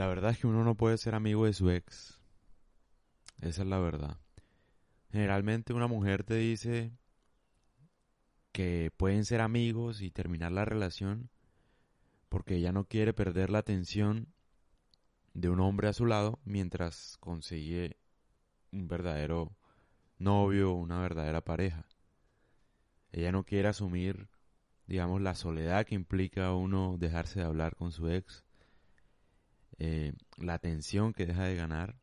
La verdad es que uno no puede ser amigo de su ex. Esa es la verdad. Generalmente una mujer te dice que pueden ser amigos y terminar la relación porque ella no quiere perder la atención de un hombre a su lado mientras consigue un verdadero novio o una verdadera pareja. Ella no quiere asumir, digamos, la soledad que implica uno dejarse de hablar con su ex, eh, la atención que deja de ganar.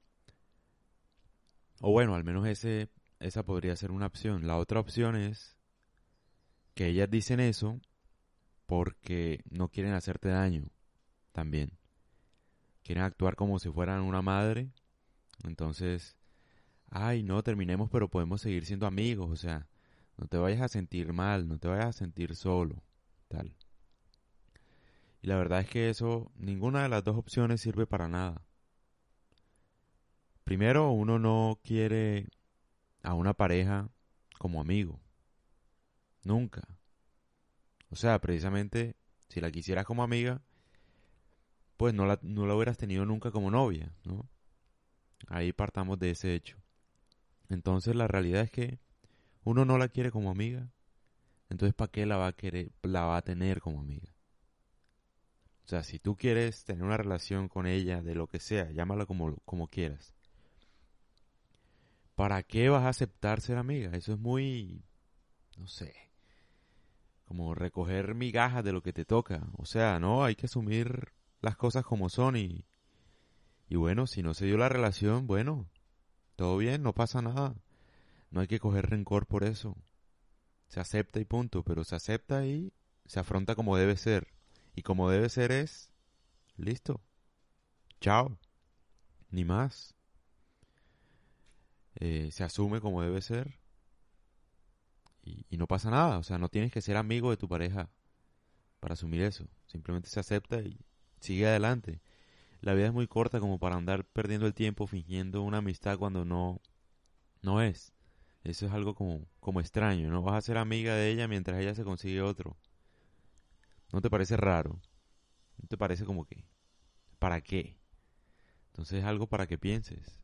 O bueno, al menos ese, esa podría ser una opción. La otra opción es que ellas dicen eso porque no quieren hacerte daño también. Quieren actuar como si fueran una madre. Entonces, ay, no, terminemos, pero podemos seguir siendo amigos. O sea, no te vayas a sentir mal, no te vayas a sentir solo, tal. La verdad es que eso, ninguna de las dos opciones sirve para nada. Primero, uno no quiere a una pareja como amigo. Nunca. O sea, precisamente, si la quisieras como amiga, pues no la, no la hubieras tenido nunca como novia, ¿no? Ahí partamos de ese hecho. Entonces la realidad es que uno no la quiere como amiga, entonces ¿para qué la va a querer, la va a tener como amiga? O sea, si tú quieres tener una relación con ella, de lo que sea, llámala como, como quieras. ¿Para qué vas a aceptar ser amiga? Eso es muy, no sé, como recoger migajas de lo que te toca. O sea, no, hay que asumir las cosas como son y, y bueno, si no se dio la relación, bueno, todo bien, no pasa nada. No hay que coger rencor por eso. Se acepta y punto, pero se acepta y se afronta como debe ser. Y como debe ser es, listo. Chao. Ni más. Eh, se asume como debe ser y, no pasa nada. O sea, no tienes que ser amigo de tu pareja para asumir eso. Simplemente se acepta y sigue adelante. La vida es muy corta como para andar perdiendo el tiempo fingiendo una amistad cuando no, no es. Eso es algo como, como extraño. No vas a ser amiga de ella mientras ella se consigue otro. ¿No te parece raro? ¿No te parece como que... ¿Para qué? Entonces es algo para que pienses.